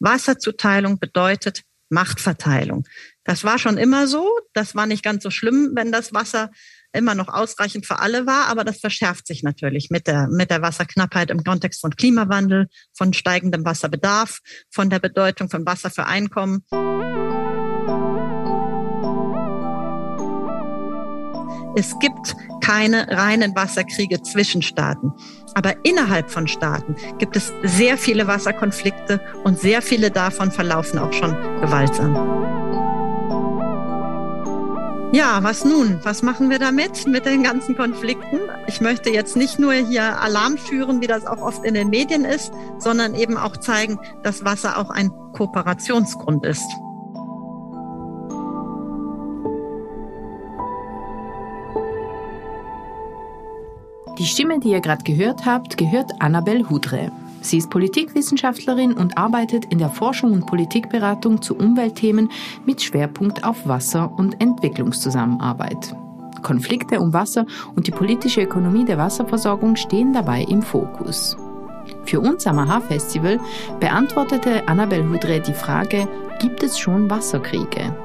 Wasserzuteilung bedeutet Machtverteilung. Das war schon immer so. Das war nicht ganz so schlimm, wenn das Wasser immer noch ausreichend für alle war, aber das verschärft sich natürlich mit der, mit der Wasserknappheit im Kontext von Klimawandel, von steigendem Wasserbedarf, von der Bedeutung von Wasser für Einkommen. Es gibt keine reinen Wasserkriege zwischen Staaten. Aber innerhalb von Staaten gibt es sehr viele Wasserkonflikte und sehr viele davon verlaufen auch schon gewaltsam. Ja, was nun? Was machen wir damit mit den ganzen Konflikten? Ich möchte jetzt nicht nur hier Alarm führen, wie das auch oft in den Medien ist, sondern eben auch zeigen, dass Wasser auch ein Kooperationsgrund ist. Die Stimme, die ihr gerade gehört habt, gehört Annabel Hudre. Sie ist Politikwissenschaftlerin und arbeitet in der Forschung und Politikberatung zu Umweltthemen mit Schwerpunkt auf Wasser- und Entwicklungszusammenarbeit. Konflikte um Wasser und die politische Ökonomie der Wasserversorgung stehen dabei im Fokus. Für uns am AHA-Festival beantwortete Annabel Hudre die Frage, gibt es schon Wasserkriege?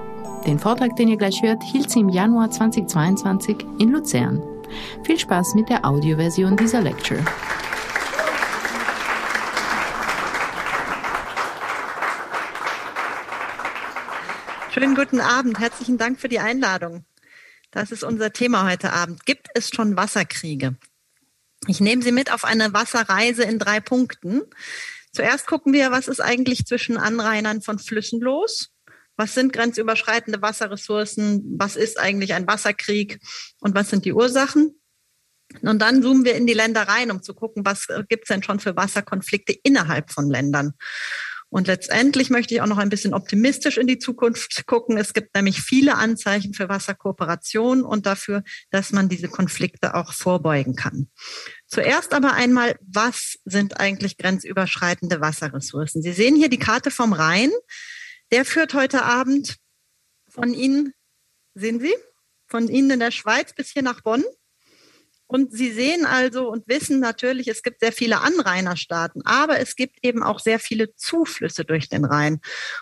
Den Vortrag, den ihr gleich hört, hielt sie im Januar 2022 in Luzern. Viel Spaß mit der Audioversion dieser Lecture. Schönen guten Abend. Herzlichen Dank für die Einladung. Das ist unser Thema heute Abend. Gibt es schon Wasserkriege? Ich nehme Sie mit auf eine Wasserreise in drei Punkten. Zuerst gucken wir, was ist eigentlich zwischen Anrainern von Flüssen los? Was sind grenzüberschreitende Wasserressourcen? Was ist eigentlich ein Wasserkrieg? Und was sind die Ursachen? Und dann zoomen wir in die Länder rein, um zu gucken, was gibt's denn schon für Wasserkonflikte innerhalb von Ländern. Und letztendlich möchte ich auch noch ein bisschen optimistisch in die Zukunft gucken. Es gibt nämlich viele Anzeichen für Wasserkooperation und dafür, dass man diese Konflikte auch vorbeugen kann. Zuerst aber einmal, was sind eigentlich grenzüberschreitende Wasserressourcen? Sie sehen hier die Karte vom Rhein. Der führt heute Abend von Ihnen, sehen Sie, von Ihnen in der Schweiz bis hier nach Bonn. Und Sie sehen also und wissen natürlich, es gibt sehr viele Anrainerstaaten, aber es gibt eben auch sehr viele Zuflüsse durch den Rhein.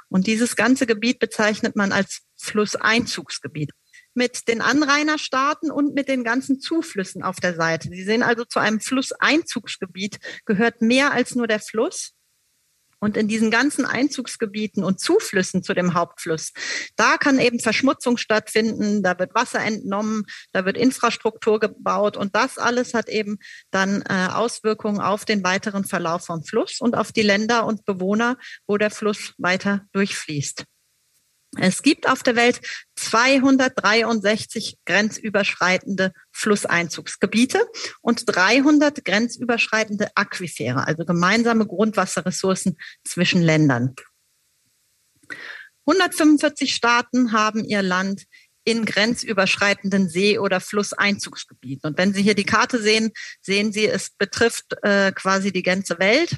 Und dieses ganze Gebiet bezeichnet man als Flusseinzugsgebiet mit den Anrainerstaaten und mit den ganzen Zuflüssen auf der Seite. Sie sehen also, zu einem Flusseinzugsgebiet gehört mehr als nur der Fluss. Und in diesen ganzen Einzugsgebieten und Zuflüssen zu dem Hauptfluss, da kann eben Verschmutzung stattfinden, da wird Wasser entnommen, da wird Infrastruktur gebaut und das alles hat eben dann äh, Auswirkungen auf den weiteren Verlauf vom Fluss und auf die Länder und Bewohner, wo der Fluss weiter durchfließt. Es gibt auf der Welt 263 grenzüberschreitende Flusseinzugsgebiete und 300 grenzüberschreitende Aquifere, also gemeinsame Grundwasserressourcen zwischen Ländern. 145 Staaten haben ihr Land in grenzüberschreitenden See- oder Flusseinzugsgebieten. Und wenn Sie hier die Karte sehen, sehen Sie, es betrifft äh, quasi die ganze Welt.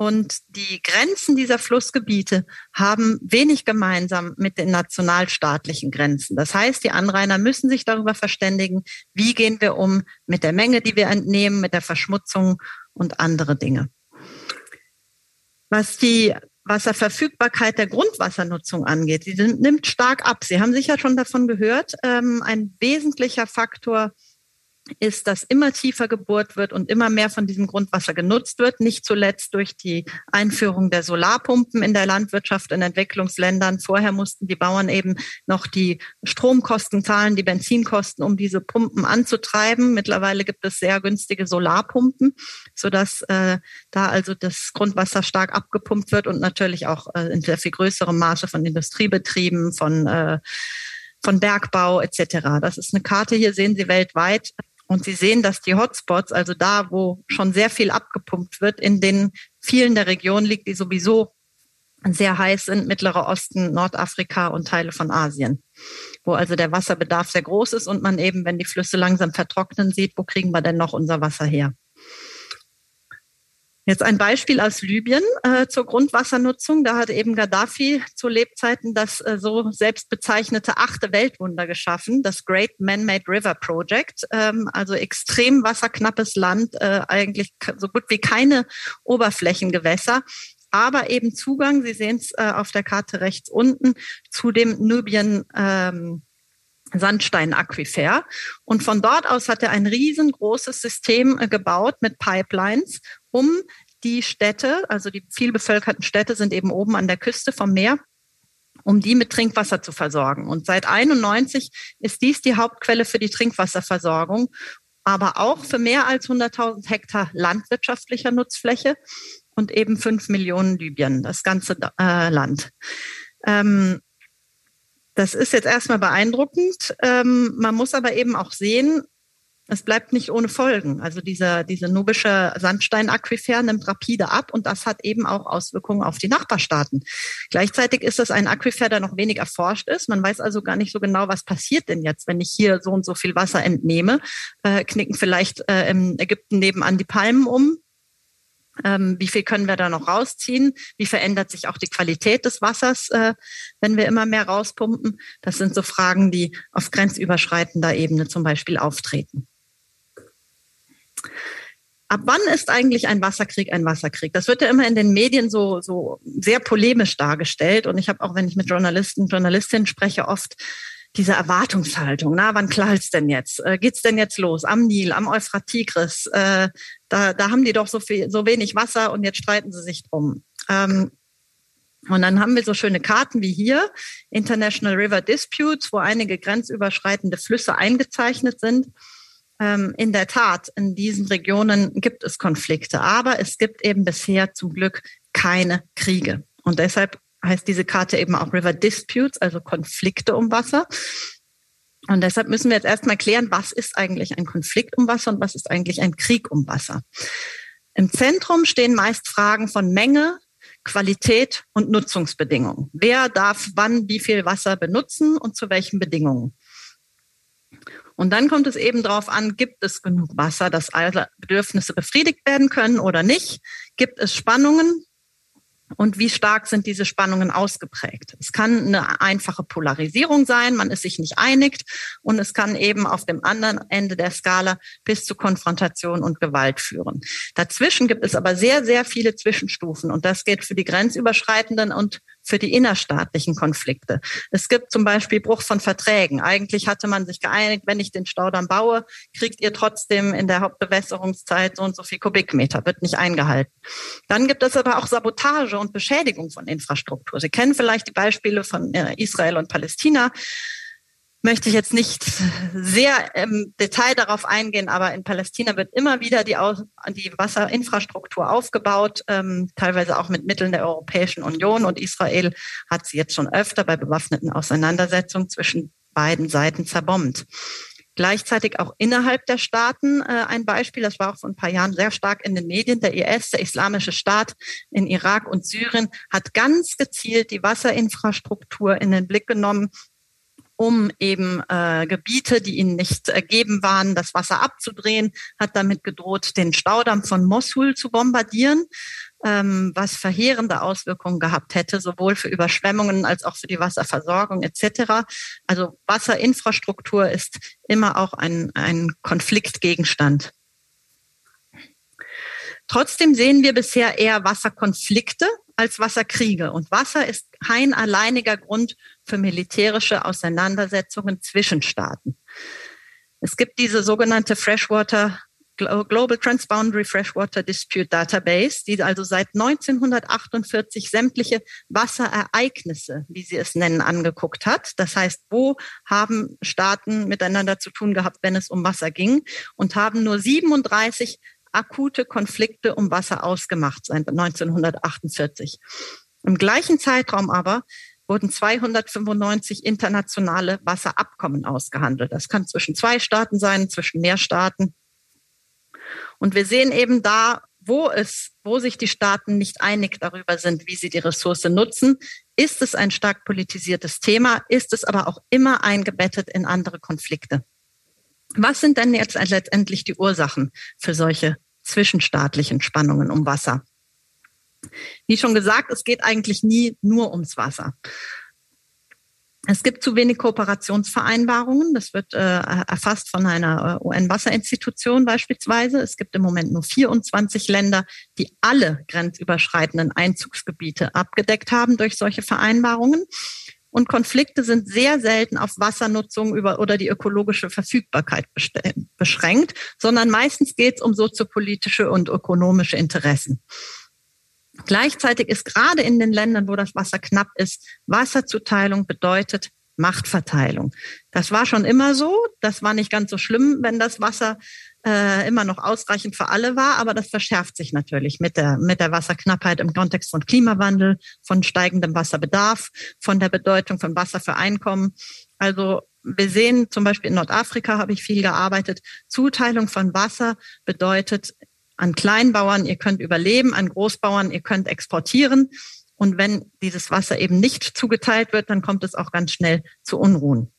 Und die Grenzen dieser Flussgebiete haben wenig gemeinsam mit den nationalstaatlichen Grenzen. Das heißt, die Anrainer müssen sich darüber verständigen, wie gehen wir um mit der Menge, die wir entnehmen, mit der Verschmutzung und andere Dinge. Was die Wasserverfügbarkeit der Grundwassernutzung angeht, die nimmt stark ab. Sie haben sicher schon davon gehört. Ähm, ein wesentlicher Faktor ist, dass immer tiefer gebohrt wird und immer mehr von diesem Grundwasser genutzt wird, nicht zuletzt durch die Einführung der Solarpumpen in der Landwirtschaft in Entwicklungsländern. Vorher mussten die Bauern eben noch die Stromkosten zahlen, die Benzinkosten, um diese Pumpen anzutreiben. Mittlerweile gibt es sehr günstige Solarpumpen, sodass äh, da also das Grundwasser stark abgepumpt wird und natürlich auch äh, in sehr viel größerem Maße von Industriebetrieben, von äh, von Bergbau etc. Das ist eine Karte, hier sehen Sie weltweit und Sie sehen, dass die Hotspots, also da, wo schon sehr viel abgepumpt wird, in den vielen der Regionen liegt, die sowieso sehr heiß sind, Mittlerer Osten, Nordafrika und Teile von Asien, wo also der Wasserbedarf sehr groß ist und man eben, wenn die Flüsse langsam vertrocknen sieht, wo kriegen wir denn noch unser Wasser her? Jetzt ein Beispiel aus Libyen äh, zur Grundwassernutzung. Da hat eben Gaddafi zu Lebzeiten das äh, so selbst bezeichnete achte Weltwunder geschaffen, das Great Man-Made River Project. Ähm, also extrem wasserknappes Land, äh, eigentlich so gut wie keine Oberflächengewässer aber eben Zugang, Sie sehen es äh, auf der Karte rechts unten, zu dem Nubien ähm, Sandsteinaquifer. Und von dort aus hat er ein riesengroßes System äh, gebaut mit Pipelines, um die Städte, also die vielbevölkerten Städte sind eben oben an der Küste vom Meer, um die mit Trinkwasser zu versorgen. Und seit 91 ist dies die Hauptquelle für die Trinkwasserversorgung, aber auch für mehr als 100.000 Hektar landwirtschaftlicher Nutzfläche und eben fünf Millionen Libyen, das ganze äh, Land. Ähm, das ist jetzt erstmal beeindruckend. Ähm, man muss aber eben auch sehen, es bleibt nicht ohne Folgen. Also dieser, diese nubische Sandsteinaquifer nimmt rapide ab und das hat eben auch Auswirkungen auf die Nachbarstaaten. Gleichzeitig ist das ein Aquifer, der noch wenig erforscht ist. Man weiß also gar nicht so genau, was passiert denn jetzt, wenn ich hier so und so viel Wasser entnehme. Äh, knicken vielleicht äh, im Ägypten nebenan die Palmen um. Ähm, wie viel können wir da noch rausziehen? Wie verändert sich auch die Qualität des Wassers, äh, wenn wir immer mehr rauspumpen? Das sind so Fragen, die auf grenzüberschreitender Ebene zum Beispiel auftreten. Ab wann ist eigentlich ein Wasserkrieg ein Wasserkrieg? Das wird ja immer in den Medien so, so sehr polemisch dargestellt. Und ich habe auch, wenn ich mit Journalisten, Journalistinnen spreche, oft diese Erwartungshaltung. Na, wann knallt's denn jetzt? Äh, geht's denn jetzt los? Am Nil, am Euphrat Tigris? Äh, da, da haben die doch so viel, so wenig Wasser und jetzt streiten sie sich drum. Ähm, und dann haben wir so schöne Karten wie hier, International River Disputes, wo einige grenzüberschreitende Flüsse eingezeichnet sind. Ähm, in der Tat, in diesen Regionen gibt es Konflikte, aber es gibt eben bisher zum Glück keine Kriege. Und deshalb heißt diese Karte eben auch River Disputes, also Konflikte um Wasser. Und deshalb müssen wir jetzt erstmal klären, was ist eigentlich ein Konflikt um Wasser und was ist eigentlich ein Krieg um Wasser. Im Zentrum stehen meist Fragen von Menge, Qualität und Nutzungsbedingungen. Wer darf wann wie viel Wasser benutzen und zu welchen Bedingungen? Und dann kommt es eben darauf an, gibt es genug Wasser, dass alle Bedürfnisse befriedigt werden können oder nicht? Gibt es Spannungen? und wie stark sind diese Spannungen ausgeprägt. Es kann eine einfache Polarisierung sein, man ist sich nicht einig und es kann eben auf dem anderen Ende der Skala bis zu Konfrontation und Gewalt führen. Dazwischen gibt es aber sehr, sehr viele Zwischenstufen und das geht für die grenzüberschreitenden und für die innerstaatlichen Konflikte. Es gibt zum Beispiel Bruch von Verträgen. Eigentlich hatte man sich geeinigt, wenn ich den Staudamm baue, kriegt ihr trotzdem in der Hauptbewässerungszeit so und so viel Kubikmeter, wird nicht eingehalten. Dann gibt es aber auch Sabotage und Beschädigung von Infrastruktur. Sie kennen vielleicht die Beispiele von äh, Israel und Palästina möchte ich jetzt nicht sehr im Detail darauf eingehen, aber in Palästina wird immer wieder die, die Wasserinfrastruktur aufgebaut, ähm, teilweise auch mit Mitteln der Europäischen Union. Und Israel hat sie jetzt schon öfter bei bewaffneten Auseinandersetzungen zwischen beiden Seiten zerbombt. Gleichzeitig auch innerhalb der Staaten äh, ein Beispiel, das war auch vor ein paar Jahren sehr stark in den Medien, der IS, der Islamische Staat in Irak und Syrien, hat ganz gezielt die Wasserinfrastruktur in den Blick genommen um eben äh, Gebiete, die ihnen nicht ergeben waren, das Wasser abzudrehen, hat damit gedroht, den Staudamm von Mosul zu bombardieren, ähm, was verheerende Auswirkungen gehabt hätte, sowohl für Überschwemmungen als auch für die Wasserversorgung etc. Also Wasserinfrastruktur ist immer auch ein, ein Konfliktgegenstand. Trotzdem sehen wir bisher eher Wasserkonflikte als Wasserkriege. Und Wasser ist kein alleiniger Grund für militärische Auseinandersetzungen zwischen Staaten. Es gibt diese sogenannte Freshwater Global Transboundary Freshwater Dispute Database, die also seit 1948 sämtliche Wasserereignisse, wie sie es nennen, angeguckt hat. Das heißt, wo haben Staaten miteinander zu tun gehabt, wenn es um Wasser ging und haben nur 37 akute Konflikte um Wasser ausgemacht seit 1948. Im gleichen Zeitraum aber wurden 295 internationale Wasserabkommen ausgehandelt. Das kann zwischen zwei Staaten sein, zwischen mehr Staaten. Und wir sehen eben da, wo es, wo sich die Staaten nicht einig darüber sind, wie sie die Ressource nutzen, ist es ein stark politisiertes Thema, ist es aber auch immer eingebettet in andere Konflikte. Was sind denn jetzt letztendlich die Ursachen für solche zwischenstaatlichen Spannungen um Wasser? Wie schon gesagt, es geht eigentlich nie nur ums Wasser. Es gibt zu wenig Kooperationsvereinbarungen. Das wird äh, erfasst von einer äh, UN-Wasserinstitution beispielsweise. Es gibt im Moment nur 24 Länder, die alle grenzüberschreitenden Einzugsgebiete abgedeckt haben durch solche Vereinbarungen. Und Konflikte sind sehr selten auf Wassernutzung über oder die ökologische Verfügbarkeit beschränkt, sondern meistens geht es um soziopolitische und ökonomische Interessen. Gleichzeitig ist gerade in den Ländern, wo das Wasser knapp ist, Wasserzuteilung bedeutet Machtverteilung. Das war schon immer so. Das war nicht ganz so schlimm, wenn das Wasser äh, immer noch ausreichend für alle war, aber das verschärft sich natürlich mit der, mit der Wasserknappheit im Kontext von Klimawandel, von steigendem Wasserbedarf, von der Bedeutung von Wasser für Einkommen. Also wir sehen zum Beispiel in Nordafrika habe ich viel gearbeitet. Zuteilung von Wasser bedeutet an Kleinbauern, ihr könnt überleben, an Großbauern, ihr könnt exportieren. Und wenn dieses Wasser eben nicht zugeteilt wird, dann kommt es auch ganz schnell zu Unruhen.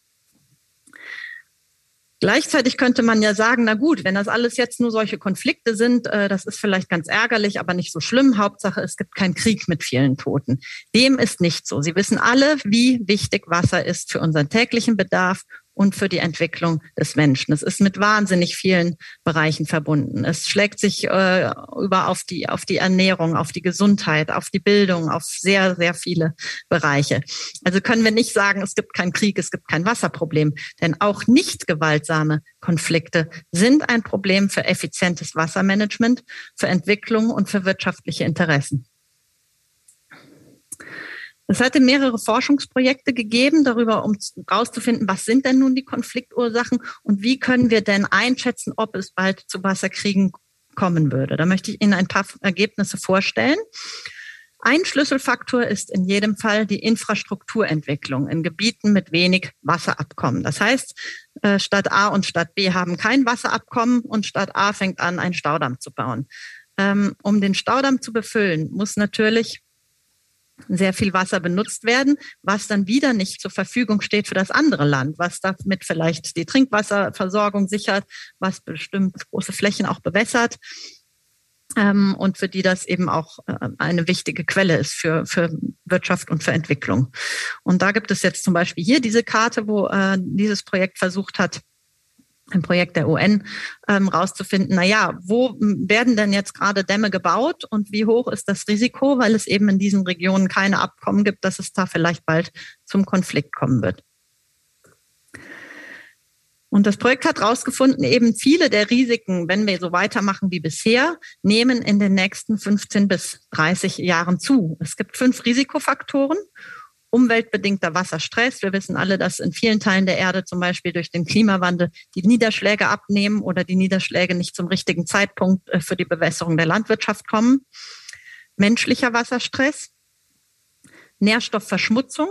Gleichzeitig könnte man ja sagen, na gut, wenn das alles jetzt nur solche Konflikte sind, äh, das ist vielleicht ganz ärgerlich, aber nicht so schlimm. Hauptsache, es gibt keinen Krieg mit vielen Toten. Dem ist nicht so. Sie wissen alle, wie wichtig Wasser ist für unseren täglichen Bedarf und für die Entwicklung des Menschen. Es ist mit wahnsinnig vielen Bereichen verbunden. Es schlägt sich äh, über auf die, auf die Ernährung, auf die Gesundheit, auf die Bildung, auf sehr, sehr viele Bereiche. Also können wir nicht sagen, es gibt keinen Krieg, es gibt kein Wasserproblem. Denn auch nicht gewaltsame Konflikte sind ein Problem für effizientes Wassermanagement, für Entwicklung und für wirtschaftliche Interessen. Es hatte mehrere Forschungsprojekte gegeben darüber, um herauszufinden, was sind denn nun die Konfliktursachen und wie können wir denn einschätzen, ob es bald zu Wasserkriegen kommen würde. Da möchte ich Ihnen ein paar Ergebnisse vorstellen. Ein Schlüsselfaktor ist in jedem Fall die Infrastrukturentwicklung in Gebieten mit wenig Wasserabkommen. Das heißt, äh, Stadt A und Stadt B haben kein Wasserabkommen und Stadt A fängt an, einen Staudamm zu bauen. Ähm, um den Staudamm zu befüllen, muss natürlich sehr viel Wasser benutzt werden, was dann wieder nicht zur Verfügung steht für das andere Land, was damit vielleicht die Trinkwasserversorgung sichert, was bestimmt große Flächen auch bewässert ähm, und für die das eben auch äh, eine wichtige Quelle ist für, für Wirtschaft und für Entwicklung. Und da gibt es jetzt zum Beispiel hier diese Karte, wo äh, dieses Projekt versucht hat, ein Projekt der UN, ähm, rauszufinden, na wo werden denn jetzt gerade Dämme gebaut und wie hoch ist das Risiko, weil es eben in diesen Regionen keine Abkommen gibt, dass es da vielleicht bald zum Konflikt kommen wird. Und das Projekt hat herausgefunden, eben viele der Risiken, wenn wir so weitermachen wie bisher, nehmen in den nächsten 15 bis 30 Jahren zu. Es gibt fünf Risikofaktoren umweltbedingter Wasserstress. Wir wissen alle, dass in vielen Teilen der Erde zum Beispiel durch den Klimawandel die Niederschläge abnehmen oder die Niederschläge nicht zum richtigen Zeitpunkt äh, für die Bewässerung der Landwirtschaft kommen. Menschlicher Wasserstress, Nährstoffverschmutzung,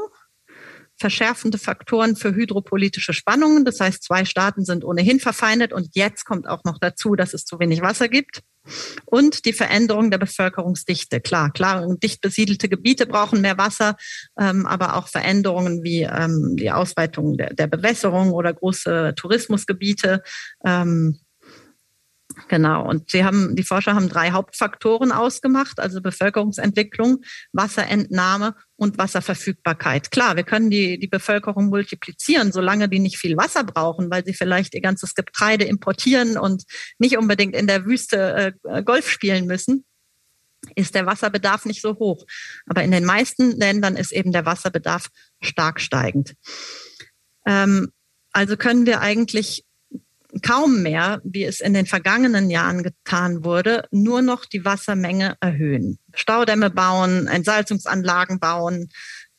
verschärfende Faktoren für hydropolitische Spannungen. Das heißt, zwei Staaten sind ohnehin verfeindet und jetzt kommt auch noch dazu, dass es zu wenig Wasser gibt. Und die Veränderung der Bevölkerungsdichte. Klar, klar, dicht besiedelte Gebiete brauchen mehr Wasser, ähm, aber auch Veränderungen wie ähm, die Ausweitung der, der, Bewässerung oder große Tourismusgebiete. Ähm, Genau. Und sie haben, die Forscher haben drei Hauptfaktoren ausgemacht, also Bevölkerungsentwicklung, Wasserentnahme und Wasserverfügbarkeit. Klar, wir können die, die Bevölkerung multiplizieren, solange die nicht viel Wasser brauchen, weil sie vielleicht ihr ganzes Getreide importieren und nicht unbedingt in der Wüste äh, Golf spielen müssen ist der Wasserbedarf nicht so hoch. Aber in den meisten Ländern ist eben der Wasserbedarf stark steigend. Ähm, also können wir eigentlich kaum mehr, wie es in den vergangenen Jahren getan wurde, nur noch die Wassermenge erhöhen. Staudämme bauen, Entsalzungsanlagen bauen,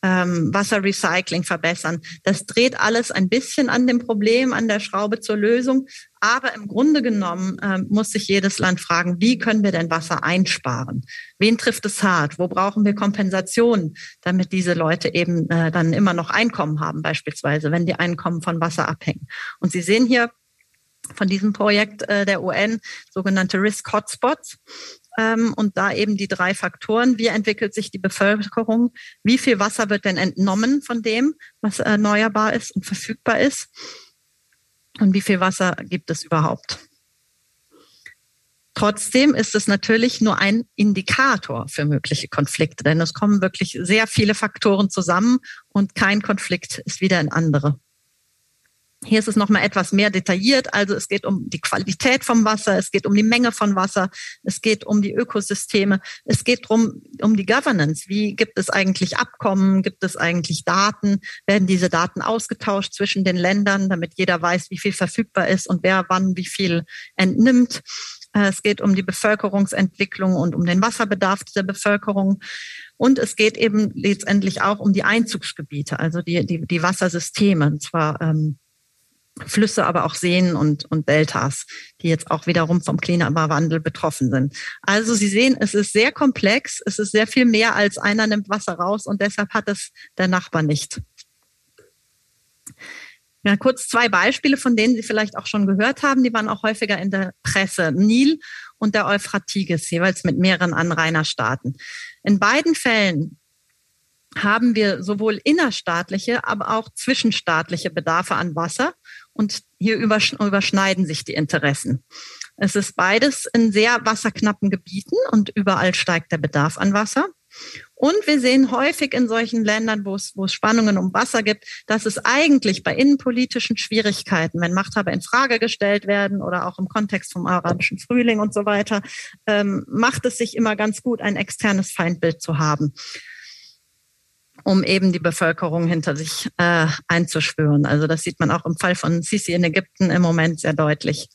ähm, Wasserrecycling verbessern. Das dreht alles ein bisschen an dem Problem, an der Schraube zur Lösung. Aber im Grunde genommen äh, muss sich jedes Land fragen, wie können wir denn Wasser einsparen? Wen trifft es hart? Wo brauchen wir Kompensation, damit diese Leute eben äh, dann immer noch Einkommen haben, beispielsweise, wenn die Einkommen von Wasser abhängen? Und Sie sehen hier, von diesem Projekt äh, der UN, sogenannte Risk Hotspots. Ähm, und da eben die drei Faktoren. Wie entwickelt sich die Bevölkerung? Wie viel Wasser wird denn entnommen von dem, was erneuerbar ist und verfügbar ist? Und wie viel Wasser gibt es überhaupt? Trotzdem ist es natürlich nur ein Indikator für mögliche Konflikte, denn es kommen wirklich sehr viele Faktoren zusammen und kein Konflikt ist wieder ein andere. Hier ist es nochmal etwas mehr detailliert. Also es geht um die Qualität vom Wasser, es geht um die Menge von Wasser, es geht um die Ökosysteme, es geht drum um die Governance. Wie gibt es eigentlich Abkommen? Gibt es eigentlich Daten? Werden diese Daten ausgetauscht zwischen den Ländern, damit jeder weiß, wie viel verfügbar ist und wer wann wie viel entnimmt? Äh, es geht um die Bevölkerungsentwicklung und um den Wasserbedarf der Bevölkerung. Und es geht eben letztendlich auch um die Einzugsgebiete, also die, die, die Wassersysteme. Und zwar ähm, Flüsse, aber auch Seen und, und Deltas, die jetzt auch wiederum vom Klimawandel betroffen sind. Also Sie sehen, es ist sehr komplex, es ist sehr viel mehr als einer nimmt Wasser raus und deshalb hat es der Nachbar nicht. Ja, kurz zwei Beispiele, von denen Sie vielleicht auch schon gehört haben, die waren auch häufiger in der Presse. Nil und der Euphrates, jeweils mit mehreren Anrainerstaaten. In beiden Fällen haben wir sowohl innerstaatliche, aber auch zwischenstaatliche Bedarfe an Wasser. Und hier überschneiden sich die Interessen. Es ist beides in sehr wasserknappen Gebieten und überall steigt der Bedarf an Wasser. Und wir sehen häufig in solchen Ländern, wo es, wo es Spannungen um Wasser gibt, dass es eigentlich bei innenpolitischen Schwierigkeiten, wenn Machthaber in Frage gestellt werden oder auch im Kontext vom arabischen Frühling und so weiter, ähm, macht es sich immer ganz gut, ein externes Feindbild zu haben um eben die Bevölkerung hinter sich äh, einzuschwören. Also das sieht man auch im Fall von Sisi in Ägypten im Moment sehr deutlich.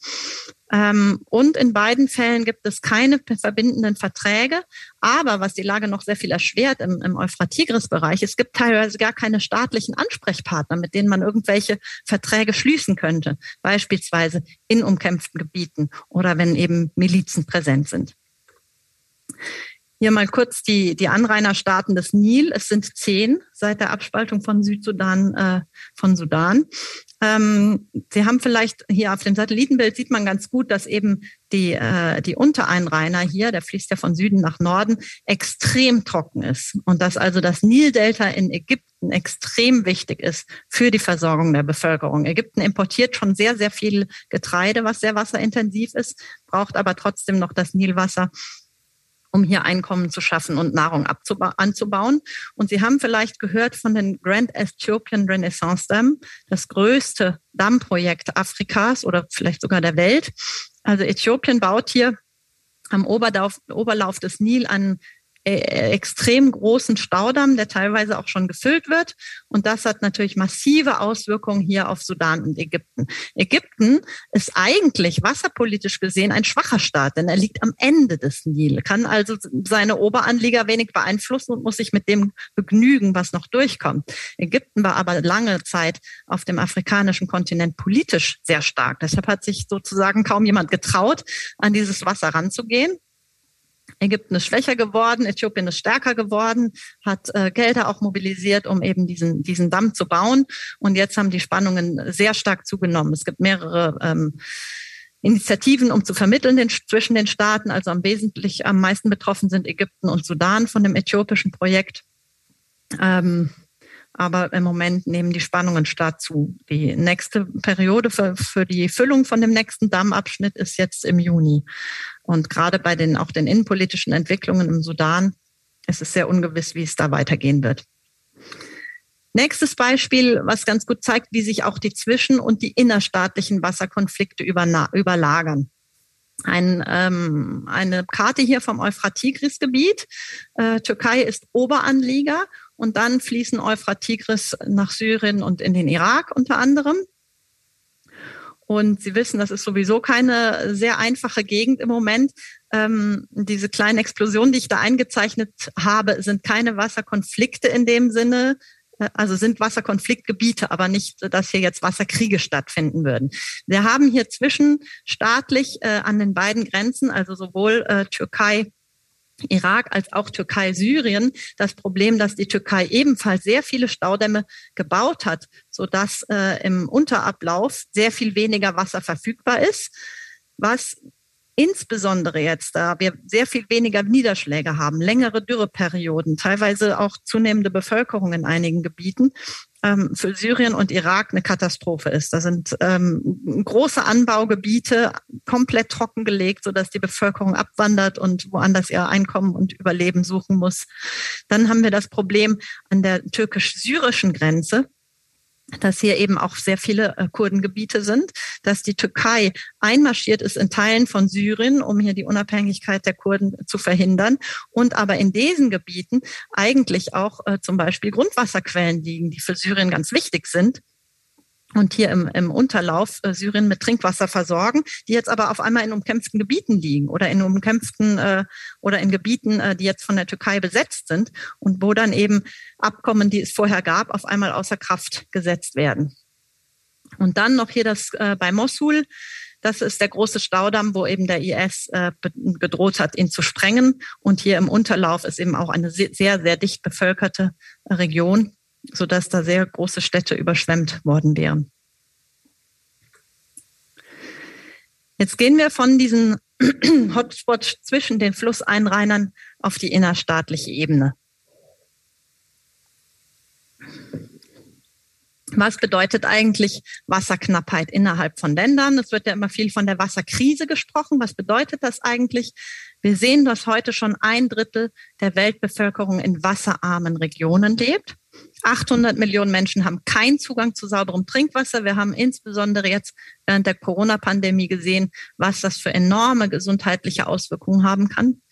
Ähm, und in beiden Fällen gibt es keine verbindenden Verträge. Aber was die Lage noch sehr viel erschwert im, im Euphrat-Tigris-Bereich, es gibt teilweise gar keine staatlichen Ansprechpartner, mit denen man irgendwelche Verträge schließen könnte. Beispielsweise in umkämpften Gebieten oder wenn eben Milizen präsent sind. Hier mal kurz die, die Anrainerstaaten des Nil. Es sind zehn seit der Abspaltung von Südsudan, äh, von Sudan. Ähm, Sie haben vielleicht hier auf dem Satellitenbild sieht man ganz gut, dass eben die, äh, die Untereinrainer hier, der fließt ja von Süden nach Norden, extrem trocken ist. Und dass also das Nildelta in Ägypten extrem wichtig ist für die Versorgung der Bevölkerung. Ägypten importiert schon sehr, sehr viel Getreide, was sehr wasserintensiv ist, braucht aber trotzdem noch das Nilwasser um hier Einkommen zu schaffen und Nahrung anzubauen. Und Sie haben vielleicht gehört von den Grand Ethiopian Renaissance Dam, das größte Dammprojekt Afrikas oder vielleicht sogar der Welt. Also Äthiopien baut hier am Oberlauf, Oberlauf des Nil einen extrem großen Staudamm, der teilweise auch schon gefüllt wird. Und das hat natürlich massive Auswirkungen hier auf Sudan und Ägypten. Ägypten ist eigentlich wasserpolitisch gesehen ein schwacher Staat, denn er liegt am Ende des Nil, kann also seine Oberanlieger wenig beeinflussen und muss sich mit dem begnügen, was noch durchkommt. Ägypten war aber lange Zeit auf dem afrikanischen Kontinent politisch sehr stark. Deshalb hat sich sozusagen kaum jemand getraut, an dieses Wasser ranzugehen. Ägypten ist schwächer geworden, Äthiopien ist stärker geworden, hat äh, Gelder auch mobilisiert, um eben diesen, diesen Damm zu bauen. Und jetzt haben die Spannungen sehr stark zugenommen. Es gibt mehrere ähm, Initiativen, um zu vermitteln den, zwischen den Staaten. Also am wesentlich am meisten betroffen sind Ägypten und Sudan von dem äthiopischen Projekt. Ähm, aber im Moment nehmen die Spannungen stark zu. Die nächste Periode für, für die Füllung von dem nächsten Dammabschnitt ist jetzt im Juni. Und gerade bei den auch den innenpolitischen Entwicklungen im Sudan ist es sehr ungewiss, wie es da weitergehen wird. Nächstes Beispiel, was ganz gut zeigt, wie sich auch die zwischen- und die innerstaatlichen Wasserkonflikte überlagern. Ein, ähm, eine Karte hier vom Euphrat-Tigris-Gebiet. Äh, Türkei ist Oberanlieger und dann fließen Euphrat-Tigris nach Syrien und in den Irak unter anderem. Und Sie wissen, das ist sowieso keine sehr einfache Gegend im Moment. Ähm, diese kleinen Explosionen, die ich da eingezeichnet habe, sind keine Wasserkonflikte in dem Sinne, äh, also sind Wasserkonfliktgebiete, aber nicht, dass hier jetzt Wasserkriege stattfinden würden. Wir haben hier zwischenstaatlich äh, an den beiden Grenzen, also sowohl äh, Türkei Irak als auch Türkei, Syrien das Problem, dass die Türkei ebenfalls sehr viele Staudämme gebaut hat, so dass äh, im Unterablauf sehr viel weniger Wasser verfügbar ist, was insbesondere jetzt, da wir sehr viel weniger Niederschläge haben, längere Dürreperioden, teilweise auch zunehmende Bevölkerung in einigen Gebieten, ähm, für Syrien und Irak eine Katastrophe ist. Da sind ähm, große Anbaugebiete komplett trockengelegt, sodass die Bevölkerung abwandert und woanders ihr Einkommen und Überleben suchen muss. Dann haben wir das Problem an der türkisch-syrischen Grenze dass hier eben auch sehr viele äh, Kurdengebiete sind, dass die Türkei einmarschiert ist in Teilen von Syrien, um hier die Unabhängigkeit der Kurden zu verhindern und aber in diesen Gebieten eigentlich auch äh, zum Beispiel Grundwasserquellen liegen, die für Syrien ganz wichtig sind und hier im, im Unterlauf äh, Syrien mit Trinkwasser versorgen, die jetzt aber auf einmal in umkämpften Gebieten liegen oder in umkämpften äh, oder in Gebieten, äh, die jetzt von der Türkei besetzt sind und wo dann eben Abkommen, die es vorher gab, auf einmal außer Kraft gesetzt werden. Und dann noch hier das äh, bei Mosul. Das ist der große Staudamm, wo eben der IS äh, gedroht hat, ihn zu sprengen. Und hier im Unterlauf ist eben auch eine sehr, sehr dicht bevölkerte Region sodass da sehr große Städte überschwemmt worden wären. Jetzt gehen wir von diesem Hotspot zwischen den Flusseinreinern auf die innerstaatliche Ebene. Was bedeutet eigentlich Wasserknappheit innerhalb von Ländern? Es wird ja immer viel von der Wasserkrise gesprochen. Was bedeutet das eigentlich? Wir sehen, dass heute schon ein Drittel der Weltbevölkerung in wasserarmen Regionen lebt. 800 Millionen Menschen haben keinen Zugang zu sauberem Trinkwasser. Wir haben insbesondere jetzt während der Corona-Pandemie gesehen, was das für enorme gesundheitliche Auswirkungen haben kann.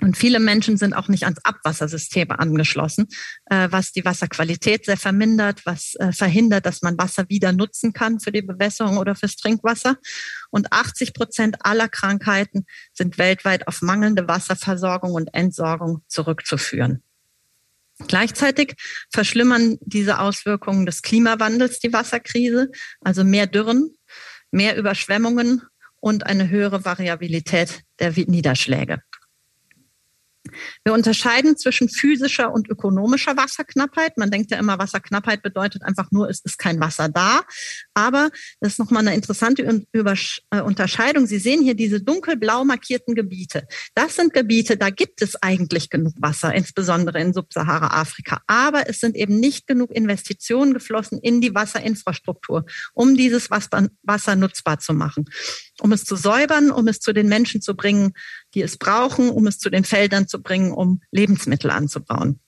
Und viele Menschen sind auch nicht ans Abwassersystem angeschlossen, äh, was die Wasserqualität sehr vermindert, was äh, verhindert, dass man Wasser wieder nutzen kann für die Bewässerung oder fürs Trinkwasser. Und 80 Prozent aller Krankheiten sind weltweit auf mangelnde Wasserversorgung und Entsorgung zurückzuführen. Gleichzeitig verschlimmern diese Auswirkungen des Klimawandels die Wasserkrise, also mehr Dürren, mehr Überschwemmungen und eine höhere Variabilität der Niederschläge. Wir unterscheiden zwischen physischer und ökonomischer Wasserknappheit. Man denkt ja immer, Wasserknappheit bedeutet einfach nur, es ist kein Wasser da. Aber das ist nochmal eine interessante äh, Unterscheidung. Sie sehen hier diese dunkelblau markierten Gebiete. Das sind Gebiete, da gibt es eigentlich genug Wasser, insbesondere in Subsahara-Afrika. Aber es sind eben nicht genug Investitionen geflossen in die Wasserinfrastruktur, um dieses Wasser nutzbar zu machen um es zu säubern, um es zu den Menschen zu bringen, die es brauchen, um es zu den Feldern zu bringen, um Lebensmittel anzubauen.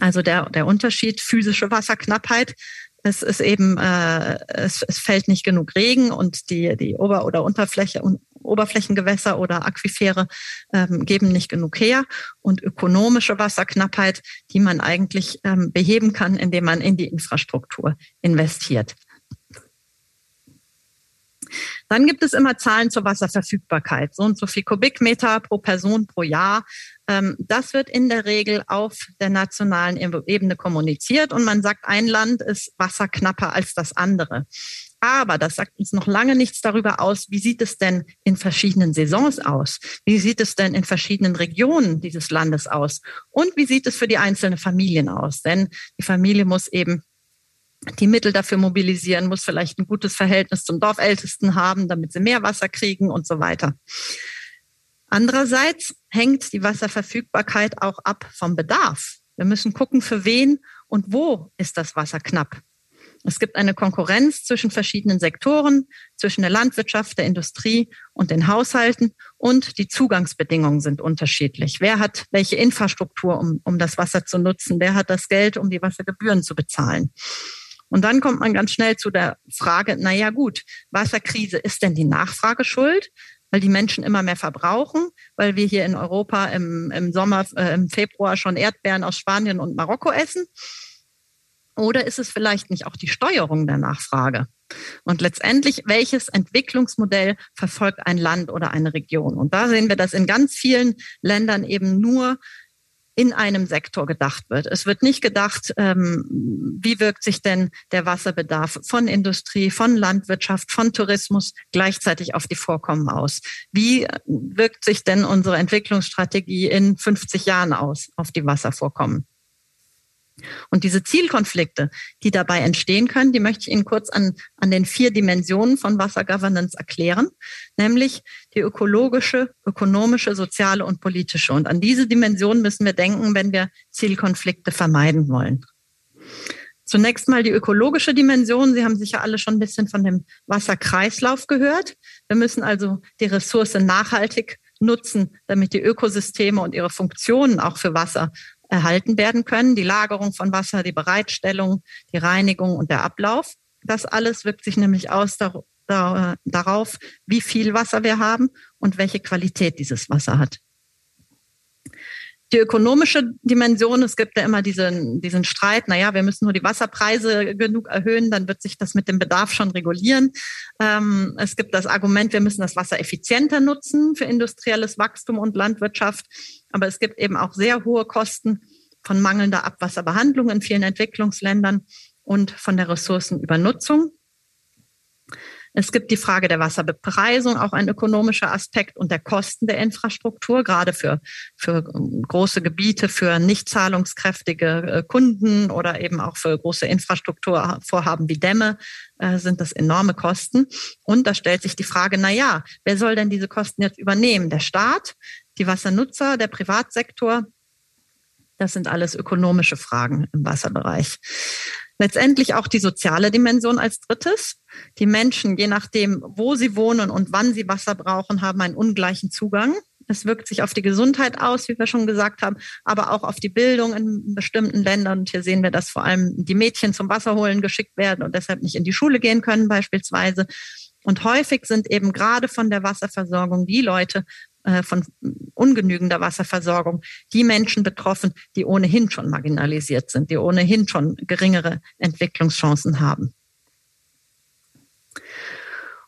Also der, der Unterschied physische Wasserknappheit. Es ist eben, äh, es, es fällt nicht genug Regen und die, die Ober- oder Unterfläche und Oberflächengewässer oder Aquifere ähm, geben nicht genug her. Und ökonomische Wasserknappheit, die man eigentlich ähm, beheben kann, indem man in die Infrastruktur investiert. Dann gibt es immer Zahlen zur Wasserverfügbarkeit. So und so viel Kubikmeter pro Person pro Jahr. Ähm, das wird in der Regel auf der nationalen Ebene kommuniziert und man sagt, ein Land ist wasserknapper als das andere. Aber das sagt uns noch lange nichts darüber aus, wie sieht es denn in verschiedenen Saisons aus? Wie sieht es denn in verschiedenen Regionen dieses Landes aus? Und wie sieht es für die einzelnen Familien aus? Denn die Familie muss eben die Mittel dafür mobilisieren, muss vielleicht ein gutes Verhältnis zum Dorfältesten haben, damit sie mehr Wasser kriegen und so weiter. Andererseits hängt die Wasserverfügbarkeit auch ab vom Bedarf. Wir müssen gucken, für wen und wo ist das Wasser knapp. Es gibt eine Konkurrenz zwischen verschiedenen Sektoren, zwischen der Landwirtschaft, der Industrie und den Haushalten und die Zugangsbedingungen sind unterschiedlich. Wer hat welche Infrastruktur, um, um das Wasser zu nutzen? Wer hat das Geld, um die Wassergebühren zu bezahlen? Und dann kommt man ganz schnell zu der Frage, na ja, gut, Wasserkrise ist denn die Nachfrage schuld? Weil die Menschen immer mehr verbrauchen, weil wir hier in Europa im, im Sommer, äh, im Februar schon Erdbeeren aus Spanien und Marokko essen? Oder ist es vielleicht nicht auch die Steuerung der Nachfrage? Und letztendlich, welches Entwicklungsmodell verfolgt ein Land oder eine Region? Und da sehen wir, dass in ganz vielen Ländern eben nur in einem Sektor gedacht wird. Es wird nicht gedacht, ähm, wie wirkt sich denn der Wasserbedarf von Industrie, von Landwirtschaft, von Tourismus gleichzeitig auf die Vorkommen aus. Wie wirkt sich denn unsere Entwicklungsstrategie in 50 Jahren aus auf die Wasservorkommen? Und diese Zielkonflikte, die dabei entstehen können, die möchte ich Ihnen kurz an, an den vier Dimensionen von Wassergovernance erklären, nämlich die ökologische, ökonomische, soziale und politische. Und an diese Dimension müssen wir denken, wenn wir Zielkonflikte vermeiden wollen. Zunächst mal die ökologische Dimension. Sie haben sicher alle schon ein bisschen von dem Wasserkreislauf gehört. Wir müssen also die Ressource nachhaltig nutzen, damit die Ökosysteme und ihre Funktionen auch für Wasser erhalten werden können. Die Lagerung von Wasser, die Bereitstellung, die Reinigung und der Ablauf. Das alles wirkt sich nämlich aus darauf, wie viel Wasser wir haben und welche Qualität dieses Wasser hat. Die ökonomische Dimension, es gibt ja immer diesen, diesen Streit, naja, wir müssen nur die Wasserpreise genug erhöhen, dann wird sich das mit dem Bedarf schon regulieren. Ähm, es gibt das Argument, wir müssen das Wasser effizienter nutzen für industrielles Wachstum und Landwirtschaft. Aber es gibt eben auch sehr hohe Kosten von mangelnder Abwasserbehandlung in vielen Entwicklungsländern und von der Ressourcenübernutzung. Es gibt die Frage der Wasserbepreisung, auch ein ökonomischer Aspekt und der Kosten der Infrastruktur, gerade für, für große Gebiete, für nicht zahlungskräftige äh, Kunden oder eben auch für große Infrastrukturvorhaben wie Dämme äh, sind das enorme Kosten. Und da stellt sich die Frage, na ja, wer soll denn diese Kosten jetzt übernehmen? Der Staat, die Wassernutzer, der Privatsektor? Das sind alles ökonomische Fragen im Wasserbereich. Letztendlich auch die soziale Dimension als drittes. Die Menschen, je nachdem, wo sie wohnen und wann sie Wasser brauchen, haben einen ungleichen Zugang. Es wirkt sich auf die Gesundheit aus, wie wir schon gesagt haben, aber auch auf die Bildung in bestimmten Ländern. Und hier sehen wir, dass vor allem die Mädchen zum Wasserholen geschickt werden und deshalb nicht in die Schule gehen können beispielsweise. Und häufig sind eben gerade von der Wasserversorgung die Leute von ungenügender Wasserversorgung die Menschen betroffen, die ohnehin schon marginalisiert sind, die ohnehin schon geringere Entwicklungschancen haben.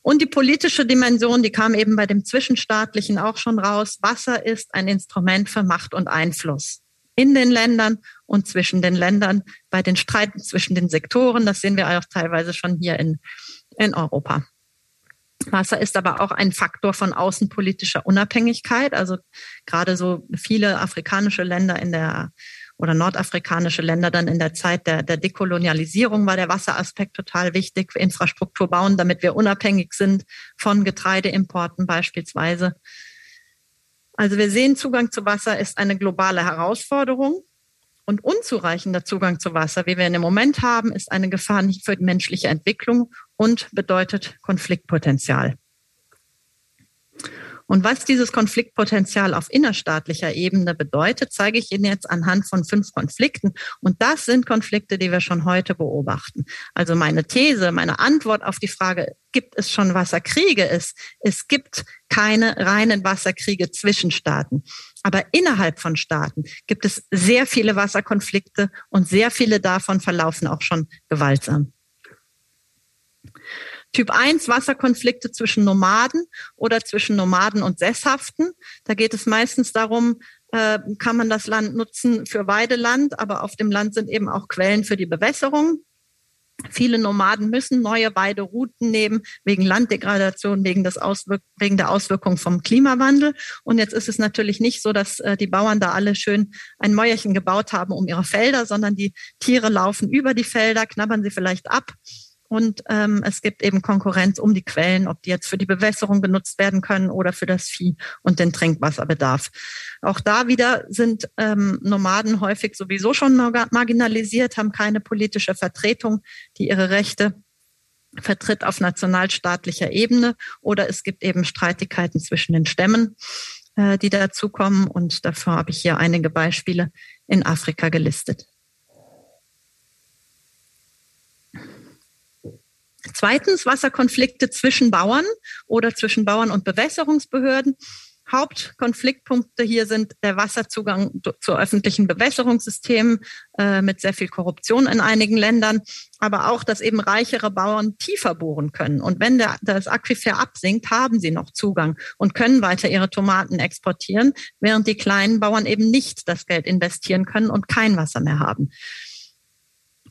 Und die politische Dimension, die kam eben bei dem Zwischenstaatlichen auch schon raus. Wasser ist ein Instrument für Macht und Einfluss in den Ländern und zwischen den Ländern, bei den Streiten zwischen den Sektoren. Das sehen wir auch teilweise schon hier in, in Europa. Wasser ist aber auch ein Faktor von außenpolitischer Unabhängigkeit. Also gerade so viele afrikanische Länder in der oder nordafrikanische Länder dann in der Zeit der, der Dekolonialisierung war der Wasseraspekt total wichtig, Infrastruktur bauen, damit wir unabhängig sind von Getreideimporten beispielsweise. Also wir sehen, Zugang zu Wasser ist eine globale Herausforderung. Und unzureichender Zugang zu Wasser, wie wir ihn im Moment haben, ist eine Gefahr nicht für die menschliche Entwicklung und bedeutet Konfliktpotenzial. Und was dieses Konfliktpotenzial auf innerstaatlicher Ebene bedeutet, zeige ich Ihnen jetzt anhand von fünf Konflikten. Und das sind Konflikte, die wir schon heute beobachten. Also meine These, meine Antwort auf die Frage, gibt es schon Wasserkriege, ist, es gibt keine reinen Wasserkriege zwischen Staaten. Aber innerhalb von Staaten gibt es sehr viele Wasserkonflikte und sehr viele davon verlaufen auch schon gewaltsam. Typ 1 Wasserkonflikte zwischen Nomaden oder zwischen Nomaden und Sesshaften. Da geht es meistens darum, äh, kann man das Land nutzen für Weideland, aber auf dem Land sind eben auch Quellen für die Bewässerung. Viele Nomaden müssen neue Weiderouten nehmen wegen Landdegradation, wegen, des Auswirk wegen der Auswirkungen vom Klimawandel. Und jetzt ist es natürlich nicht so, dass äh, die Bauern da alle schön ein Mäuerchen gebaut haben um ihre Felder, sondern die Tiere laufen über die Felder, knabbern sie vielleicht ab und ähm, es gibt eben Konkurrenz um die Quellen, ob die jetzt für die Bewässerung genutzt werden können oder für das Vieh und den Trinkwasserbedarf. Auch da wieder sind ähm, Nomaden häufig sowieso schon marginalisiert, haben keine politische Vertretung, die ihre Rechte vertritt auf nationalstaatlicher Ebene oder es gibt eben Streitigkeiten zwischen den Stämmen, äh, die dazukommen. Und dafür habe ich hier einige Beispiele in Afrika gelistet. Zweitens Wasserkonflikte zwischen Bauern oder zwischen Bauern und Bewässerungsbehörden. Hauptkonfliktpunkte hier sind der Wasserzugang zu öffentlichen Bewässerungssystemen äh, mit sehr viel Korruption in einigen Ländern, aber auch, dass eben reichere Bauern tiefer bohren können. Und wenn der, das Aquifer absinkt, haben sie noch Zugang und können weiter ihre Tomaten exportieren, während die kleinen Bauern eben nicht das Geld investieren können und kein Wasser mehr haben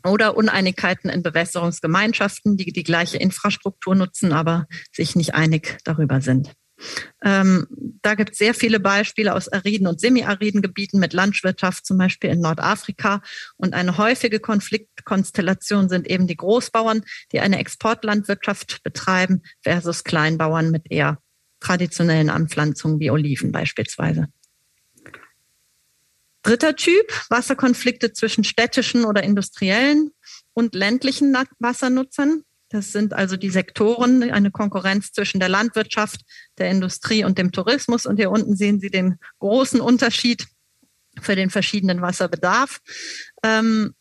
oder Uneinigkeiten in Bewässerungsgemeinschaften, die die gleiche Infrastruktur nutzen, aber sich nicht einig darüber sind. Ähm, da gibt es sehr viele Beispiele aus ariden und semiariden Gebieten mit Landwirtschaft, zum Beispiel in Nordafrika. Und eine häufige Konfliktkonstellation sind eben die Großbauern, die eine Exportlandwirtschaft betreiben, versus Kleinbauern mit eher traditionellen Anpflanzungen wie Oliven beispielsweise. Dritter Typ, Wasserkonflikte zwischen städtischen oder industriellen und ländlichen Wassernutzern. Das sind also die Sektoren, eine Konkurrenz zwischen der Landwirtschaft, der Industrie und dem Tourismus. Und hier unten sehen Sie den großen Unterschied für den verschiedenen Wasserbedarf. Ähm,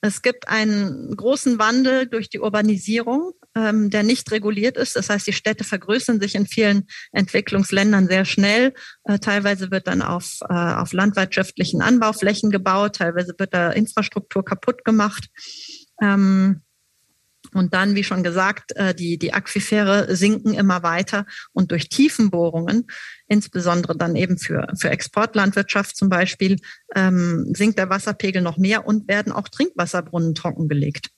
es gibt einen großen Wandel durch die Urbanisierung, ähm, der nicht reguliert ist. Das heißt, die Städte vergrößern sich in vielen Entwicklungsländern sehr schnell. Äh, teilweise wird dann auf, äh, auf landwirtschaftlichen Anbauflächen gebaut, teilweise wird da Infrastruktur kaputt gemacht. Ähm, und dann, wie schon gesagt, äh, die, die Aquifere sinken immer weiter und durch Tiefenbohrungen, insbesondere dann eben für, für Exportlandwirtschaft zum Beispiel, ähm, sinkt der Wasserpegel noch mehr und werden auch Trinkwasserbrunnen trockengelegt.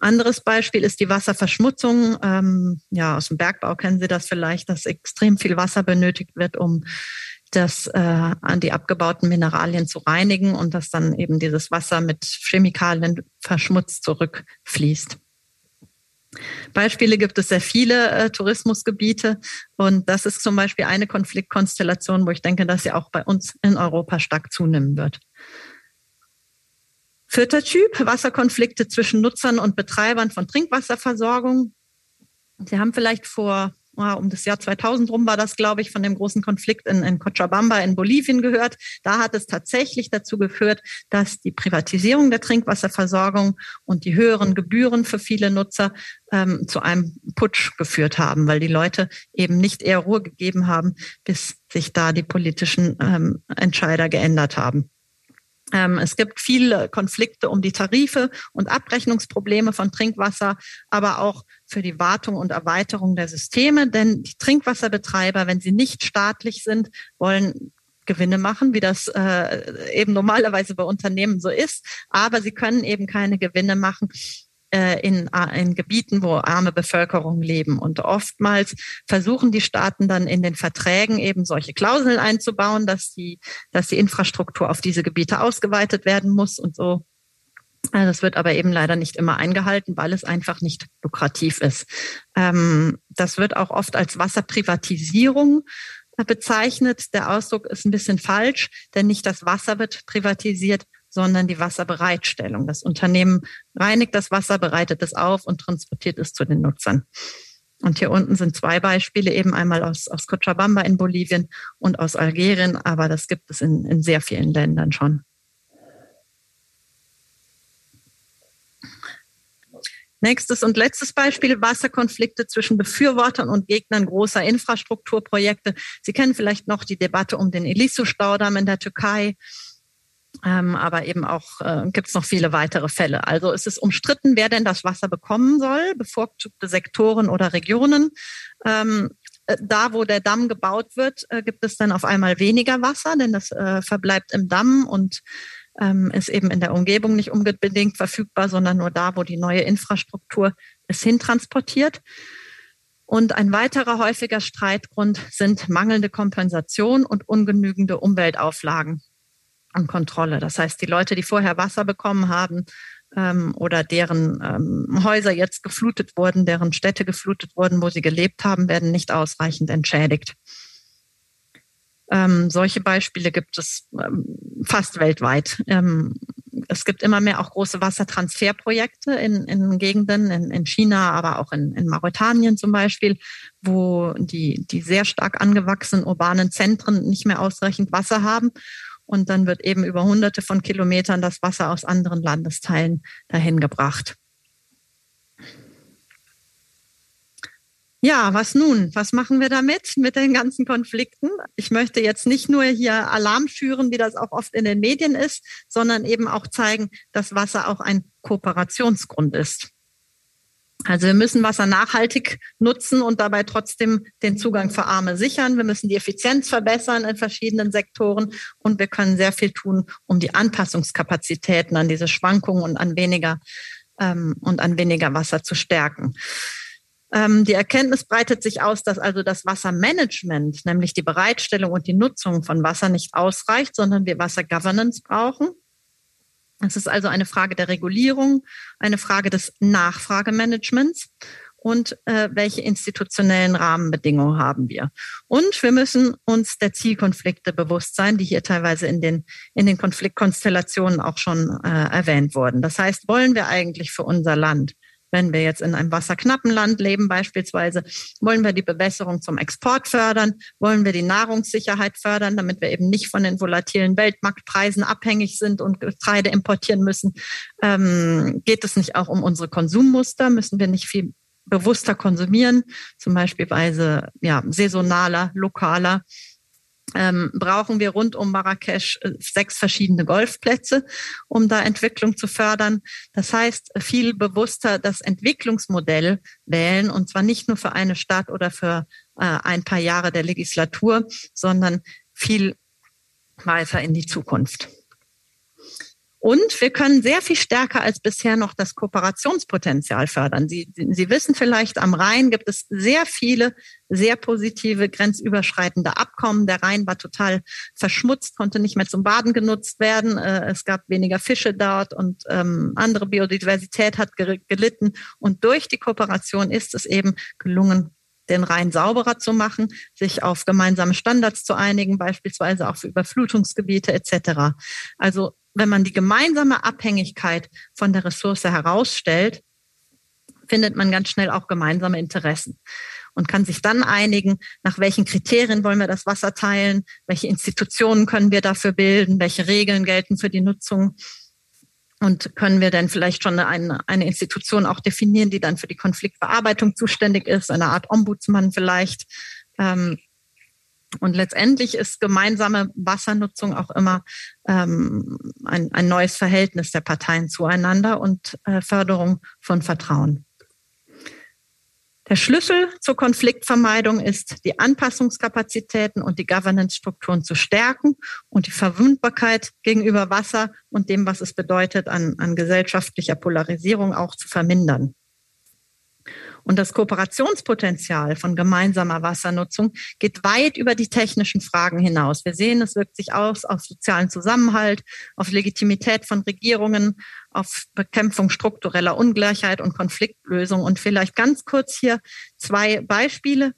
Anderes Beispiel ist die Wasserverschmutzung. Ähm, ja, aus dem Bergbau kennen Sie das vielleicht, dass extrem viel Wasser benötigt wird, um das äh, an die abgebauten Mineralien zu reinigen und dass dann eben dieses Wasser mit Chemikalien verschmutzt zurückfließt. Beispiele gibt es sehr viele äh, Tourismusgebiete und das ist zum Beispiel eine Konfliktkonstellation, wo ich denke, dass sie auch bei uns in Europa stark zunehmen wird. Vierter Typ, Wasserkonflikte zwischen Nutzern und Betreibern von Trinkwasserversorgung. Sie haben vielleicht vor um das Jahr 2000 rum war das, glaube ich, von dem großen Konflikt in, in Cochabamba in Bolivien gehört. Da hat es tatsächlich dazu geführt, dass die Privatisierung der Trinkwasserversorgung und die höheren Gebühren für viele Nutzer ähm, zu einem Putsch geführt haben, weil die Leute eben nicht eher Ruhe gegeben haben, bis sich da die politischen ähm, Entscheider geändert haben. Ähm, es gibt viele Konflikte um die Tarife und Abrechnungsprobleme von Trinkwasser, aber auch für die Wartung und Erweiterung der Systeme. Denn die Trinkwasserbetreiber, wenn sie nicht staatlich sind, wollen Gewinne machen, wie das äh, eben normalerweise bei Unternehmen so ist. Aber sie können eben keine Gewinne machen, in, äh, in Gebieten, wo arme Bevölkerung leben. Und oftmals versuchen die Staaten dann in den Verträgen eben solche Klauseln einzubauen, dass die, dass die Infrastruktur auf diese Gebiete ausgeweitet werden muss und so. Also das wird aber eben leider nicht immer eingehalten, weil es einfach nicht lukrativ ist. Ähm, das wird auch oft als Wasserprivatisierung bezeichnet. Der Ausdruck ist ein bisschen falsch, denn nicht das Wasser wird privatisiert, sondern die Wasserbereitstellung. Das Unternehmen reinigt das Wasser, bereitet es auf und transportiert es zu den Nutzern. Und hier unten sind zwei Beispiele, eben einmal aus, aus Cochabamba in Bolivien und aus Algerien, aber das gibt es in, in sehr vielen Ländern schon. Nächstes und letztes Beispiel, Wasserkonflikte zwischen Befürwortern und Gegnern großer Infrastrukturprojekte. Sie kennen vielleicht noch die Debatte um den Elisu-Staudamm in der Türkei. Ähm, aber eben auch äh, gibt es noch viele weitere Fälle. Also es ist umstritten, wer denn das Wasser bekommen soll, bevorzugte Sektoren oder Regionen. Ähm, äh, da, wo der Damm gebaut wird, äh, gibt es dann auf einmal weniger Wasser, denn das äh, verbleibt im Damm und ähm, ist eben in der Umgebung nicht unbedingt verfügbar, sondern nur da, wo die neue Infrastruktur es hintransportiert. Und ein weiterer häufiger Streitgrund sind mangelnde Kompensation und ungenügende Umweltauflagen an Kontrolle. Das heißt, die Leute, die vorher Wasser bekommen haben ähm, oder deren ähm, Häuser jetzt geflutet wurden, deren Städte geflutet wurden, wo sie gelebt haben, werden nicht ausreichend entschädigt. Ähm, solche Beispiele gibt es ähm, fast weltweit. Ähm, es gibt immer mehr auch große Wassertransferprojekte in, in Gegenden, in, in China, aber auch in, in Mauretanien zum Beispiel, wo die, die sehr stark angewachsenen urbanen Zentren nicht mehr ausreichend Wasser haben und dann wird eben über hunderte von Kilometern das Wasser aus anderen Landesteilen dahin gebracht. Ja, was nun? Was machen wir damit, mit den ganzen Konflikten? Ich möchte jetzt nicht nur hier Alarm schüren, wie das auch oft in den Medien ist, sondern eben auch zeigen, dass Wasser auch ein Kooperationsgrund ist. Also wir müssen Wasser nachhaltig nutzen und dabei trotzdem den Zugang für Arme sichern. Wir müssen die Effizienz verbessern in verschiedenen Sektoren und wir können sehr viel tun, um die Anpassungskapazitäten an diese Schwankungen und an weniger ähm, und an weniger Wasser zu stärken. Ähm, die Erkenntnis breitet sich aus, dass also das Wassermanagement, nämlich die Bereitstellung und die Nutzung von Wasser nicht ausreicht, sondern wir Wassergovernance brauchen. Es ist also eine Frage der Regulierung, eine Frage des Nachfragemanagements und äh, welche institutionellen Rahmenbedingungen haben wir. Und wir müssen uns der Zielkonflikte bewusst sein, die hier teilweise in den, in den Konfliktkonstellationen auch schon äh, erwähnt wurden. Das heißt, wollen wir eigentlich für unser Land wenn wir jetzt in einem wasserknappen Land leben beispielsweise, wollen wir die Bewässerung zum Export fördern, wollen wir die Nahrungssicherheit fördern, damit wir eben nicht von den volatilen Weltmarktpreisen abhängig sind und Getreide importieren müssen. Ähm, geht es nicht auch um unsere Konsummuster? Müssen wir nicht viel bewusster konsumieren, zum Beispiel ja, saisonaler, lokaler. Ähm, brauchen wir rund um Marrakesch äh, sechs verschiedene Golfplätze, um da Entwicklung zu fördern. Das heißt, viel bewusster das Entwicklungsmodell wählen und zwar nicht nur für eine Stadt oder für äh, ein paar Jahre der Legislatur, sondern viel weiter in die Zukunft. Und wir können sehr viel stärker als bisher noch das Kooperationspotenzial fördern. Sie, Sie wissen vielleicht, am Rhein gibt es sehr viele sehr positive grenzüberschreitende Abkommen. Der Rhein war total verschmutzt, konnte nicht mehr zum Baden genutzt werden. Äh, es gab weniger Fische dort und ähm, andere Biodiversität hat gelitten. Und durch die Kooperation ist es eben gelungen, den Rhein sauberer zu machen, sich auf gemeinsame Standards zu einigen, beispielsweise auch für Überflutungsgebiete etc. Also wenn man die gemeinsame Abhängigkeit von der Ressource herausstellt, findet man ganz schnell auch gemeinsame Interessen und kann sich dann einigen, nach welchen Kriterien wollen wir das Wasser teilen, welche Institutionen können wir dafür bilden, welche Regeln gelten für die Nutzung und können wir denn vielleicht schon eine, eine Institution auch definieren, die dann für die Konfliktbearbeitung zuständig ist, eine Art Ombudsmann vielleicht. Ähm, und letztendlich ist gemeinsame Wassernutzung auch immer ähm, ein, ein neues Verhältnis der Parteien zueinander und äh, Förderung von Vertrauen. Der Schlüssel zur Konfliktvermeidung ist, die Anpassungskapazitäten und die Governance-Strukturen zu stärken und die Verwundbarkeit gegenüber Wasser und dem, was es bedeutet, an, an gesellschaftlicher Polarisierung auch zu vermindern. Und das Kooperationspotenzial von gemeinsamer Wassernutzung geht weit über die technischen Fragen hinaus. Wir sehen, es wirkt sich aus auf sozialen Zusammenhalt, auf Legitimität von Regierungen, auf Bekämpfung struktureller Ungleichheit und Konfliktlösung. Und vielleicht ganz kurz hier zwei Beispiele.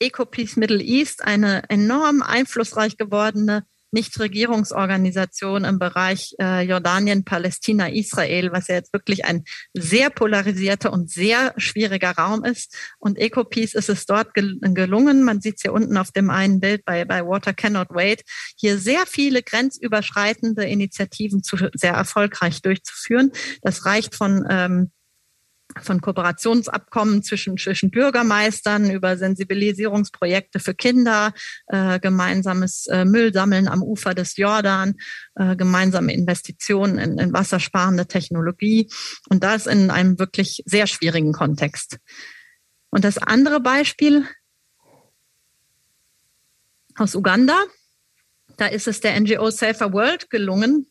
Ecopeace Middle East, eine enorm einflussreich gewordene Nichtregierungsorganisation im Bereich äh, Jordanien, Palästina, Israel, was ja jetzt wirklich ein sehr polarisierter und sehr schwieriger Raum ist. Und Ecopeace ist es dort gel gelungen, man sieht es hier unten auf dem einen Bild bei, bei Water Cannot Wait, hier sehr viele grenzüberschreitende Initiativen zu, sehr erfolgreich durchzuführen. Das reicht von ähm, von Kooperationsabkommen zwischen, zwischen Bürgermeistern über Sensibilisierungsprojekte für Kinder, äh, gemeinsames äh, Müllsammeln am Ufer des Jordan, äh, gemeinsame Investitionen in, in wassersparende Technologie und das in einem wirklich sehr schwierigen Kontext. Und das andere Beispiel aus Uganda, da ist es der NGO Safer World gelungen,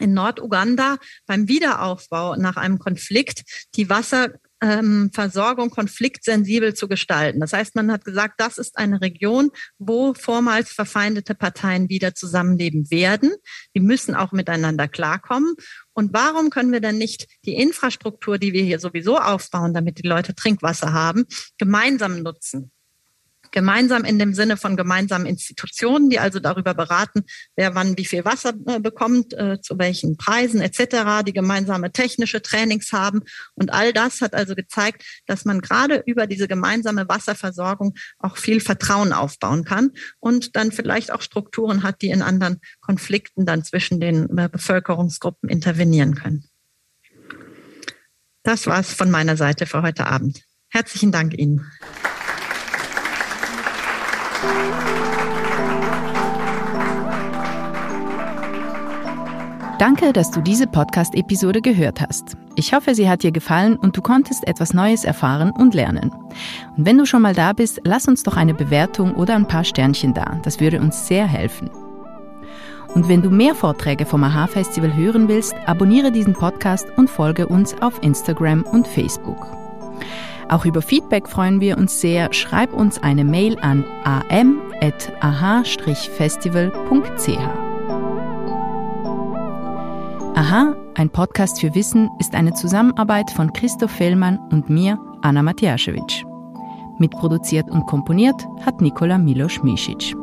in Norduganda beim Wiederaufbau nach einem Konflikt die Wasserversorgung ähm, konfliktsensibel zu gestalten. Das heißt, man hat gesagt, das ist eine Region, wo vormals verfeindete Parteien wieder zusammenleben werden. Die müssen auch miteinander klarkommen. Und warum können wir denn nicht die Infrastruktur, die wir hier sowieso aufbauen, damit die Leute Trinkwasser haben, gemeinsam nutzen? Gemeinsam in dem Sinne von gemeinsamen Institutionen, die also darüber beraten, wer wann wie viel Wasser äh, bekommt, äh, zu welchen Preisen etc., die gemeinsame technische Trainings haben. Und all das hat also gezeigt, dass man gerade über diese gemeinsame Wasserversorgung auch viel Vertrauen aufbauen kann und dann vielleicht auch Strukturen hat, die in anderen Konflikten dann zwischen den äh, Bevölkerungsgruppen intervenieren können. Das war's von meiner Seite für heute Abend. Herzlichen Dank Ihnen. Danke, dass du diese Podcast-Episode gehört hast. Ich hoffe, sie hat dir gefallen und du konntest etwas Neues erfahren und lernen. Und wenn du schon mal da bist, lass uns doch eine Bewertung oder ein paar Sternchen da. Das würde uns sehr helfen. Und wenn du mehr Vorträge vom AHA-Festival hören willst, abonniere diesen Podcast und folge uns auf Instagram und Facebook. Auch über Feedback freuen wir uns sehr. Schreib uns eine Mail an am.aha-festival.ch. Aha, ein Podcast für Wissen ist eine Zusammenarbeit von Christoph Fellmann und mir, Anna Matjaschewitsch. Mitproduziert und komponiert hat Nikola Milos Misic.